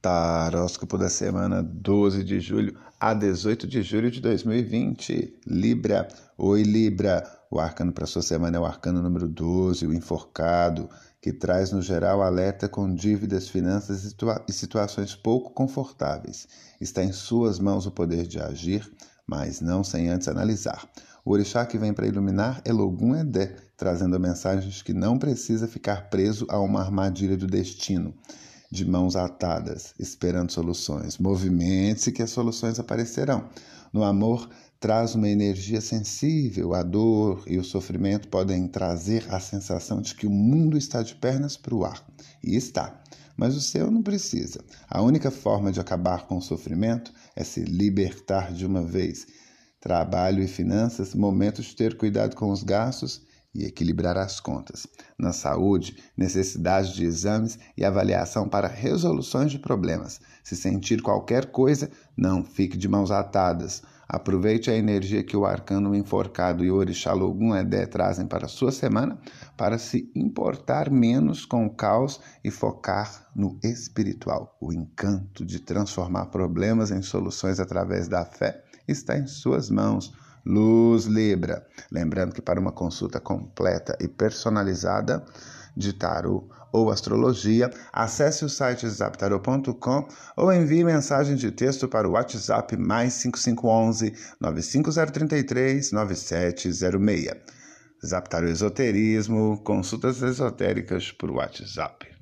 Taróscopo da semana 12 de julho a 18 de julho de 2020. Libra. Oi, Libra. O arcano para sua semana é o arcano número 12, o enforcado, que traz no geral alerta com dívidas, finanças e, situa e situações pouco confortáveis. Está em suas mãos o poder de agir, mas não sem antes analisar. O orixá que vem para iluminar é Logum Edé, trazendo mensagens que não precisa ficar preso a uma armadilha do destino de mãos atadas, esperando soluções. Movimente-se que as soluções aparecerão. No amor, traz uma energia sensível. A dor e o sofrimento podem trazer a sensação de que o mundo está de pernas para o ar. E está. Mas o seu não precisa. A única forma de acabar com o sofrimento é se libertar de uma vez. Trabalho e finanças, momentos de ter cuidado com os gastos e equilibrar as contas. Na saúde, necessidade de exames e avaliação para resoluções de problemas. Se sentir qualquer coisa, não fique de mãos atadas. Aproveite a energia que o arcano enforcado e o orixá Edé trazem para a sua semana para se importar menos com o caos e focar no espiritual. O encanto de transformar problemas em soluções através da fé está em suas mãos. Luz Libra. Lembrando que para uma consulta completa e personalizada de tarô ou astrologia, acesse o site zaptarot.com ou envie mensagem de texto para o WhatsApp mais 5511 95033 9706. Zaptarot Esoterismo, consultas esotéricas por WhatsApp.